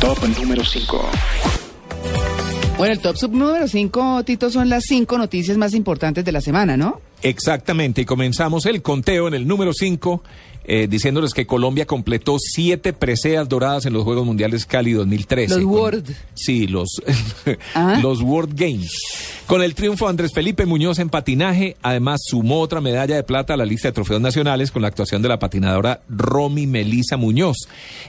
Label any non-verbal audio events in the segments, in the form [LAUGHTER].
Top número 5. Bueno, el top sub número 5, Tito, son las cinco noticias más importantes de la semana, ¿no? Exactamente, y comenzamos el conteo en el número 5, eh, diciéndoles que Colombia completó siete preseas doradas en los Juegos Mundiales Cali 2013. Los Con- World. Sí, los, [LAUGHS] Ah. los World Games. Con el triunfo de Andrés Felipe Muñoz en patinaje, además sumó otra medalla de plata a la lista de trofeos nacionales con la actuación de la patinadora Romy Melisa Muñoz.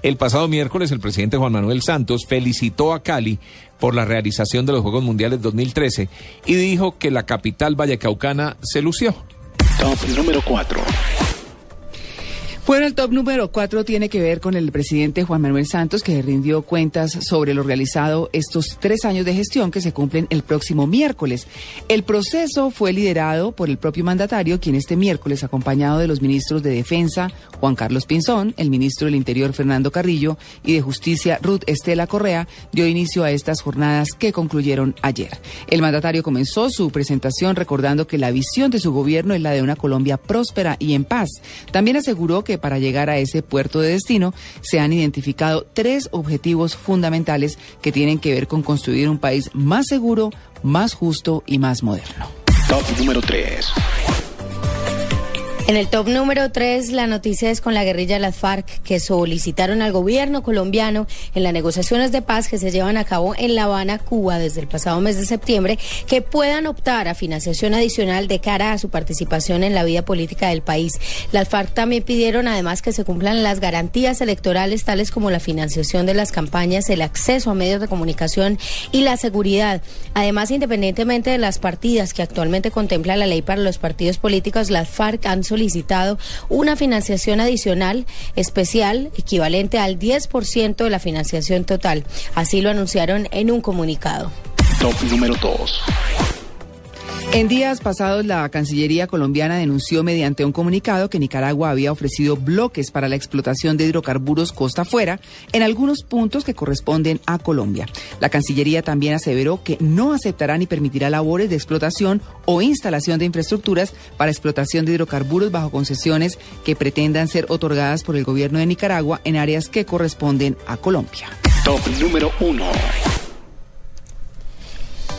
El pasado miércoles, el presidente Juan Manuel Santos felicitó a Cali por la realización de los Juegos Mundiales 2013 y dijo que la capital vallecaucana se lució. Top número 4. Bueno, el top número 4 tiene que ver con el presidente Juan Manuel Santos, que rindió cuentas sobre lo realizado estos tres años de gestión que se cumplen el próximo miércoles. El proceso fue liderado por el propio mandatario, quien este miércoles, acompañado de los ministros de Defensa, Juan Carlos Pinzón, el ministro del Interior, Fernando Carrillo, y de Justicia, Ruth Estela Correa, dio inicio a estas jornadas que concluyeron ayer. El mandatario comenzó su presentación recordando que la visión de su gobierno es la de una Colombia próspera y en paz. También aseguró que para llegar a ese puerto de destino se han identificado tres objetivos fundamentales que tienen que ver con construir un país más seguro, más justo y más moderno. Top número 3. En el top número 3, la noticia es con la guerrilla las FARC que solicitaron al gobierno colombiano en las negociaciones de paz que se llevan a cabo en La Habana, Cuba, desde el pasado mes de septiembre, que puedan optar a financiación adicional de cara a su participación en la vida política del país. Las FARC también pidieron además que se cumplan las garantías electorales tales como la financiación de las campañas, el acceso a medios de comunicación y la seguridad. Además, independientemente de las partidas que actualmente contempla la ley para los partidos políticos, las FARC han solicitado una financiación adicional especial equivalente al 10% de la financiación total. Así lo anunciaron en un comunicado. Top número 2. En días pasados, la Cancillería colombiana denunció mediante un comunicado que Nicaragua había ofrecido bloques para la explotación de hidrocarburos costa afuera en algunos puntos que corresponden a Colombia. La Cancillería también aseveró que no aceptará ni permitirá labores de explotación o instalación de infraestructuras para explotación de hidrocarburos bajo concesiones que pretendan ser otorgadas por el gobierno de Nicaragua en áreas que corresponden a Colombia. Top número 1.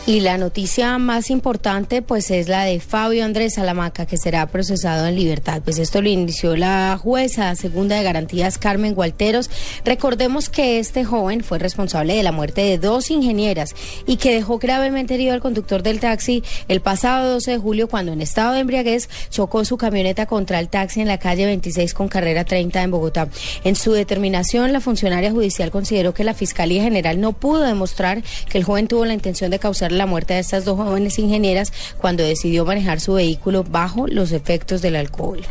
Y la noticia más importante pues es la de Fabio Andrés Salamaca que será procesado en libertad. Pues esto lo inició la jueza segunda de garantías Carmen Gualteros. Recordemos que este joven fue responsable de la muerte de dos ingenieras y que dejó gravemente herido al conductor del taxi el pasado 12 de julio cuando en estado de embriaguez chocó su camioneta contra el taxi en la calle 26 con carrera 30 en Bogotá. En su determinación la funcionaria judicial consideró que la Fiscalía General no pudo demostrar que el joven tuvo la intención de causar la muerte de estas dos jóvenes ingenieras cuando decidió manejar su vehículo bajo los efectos del alcohol.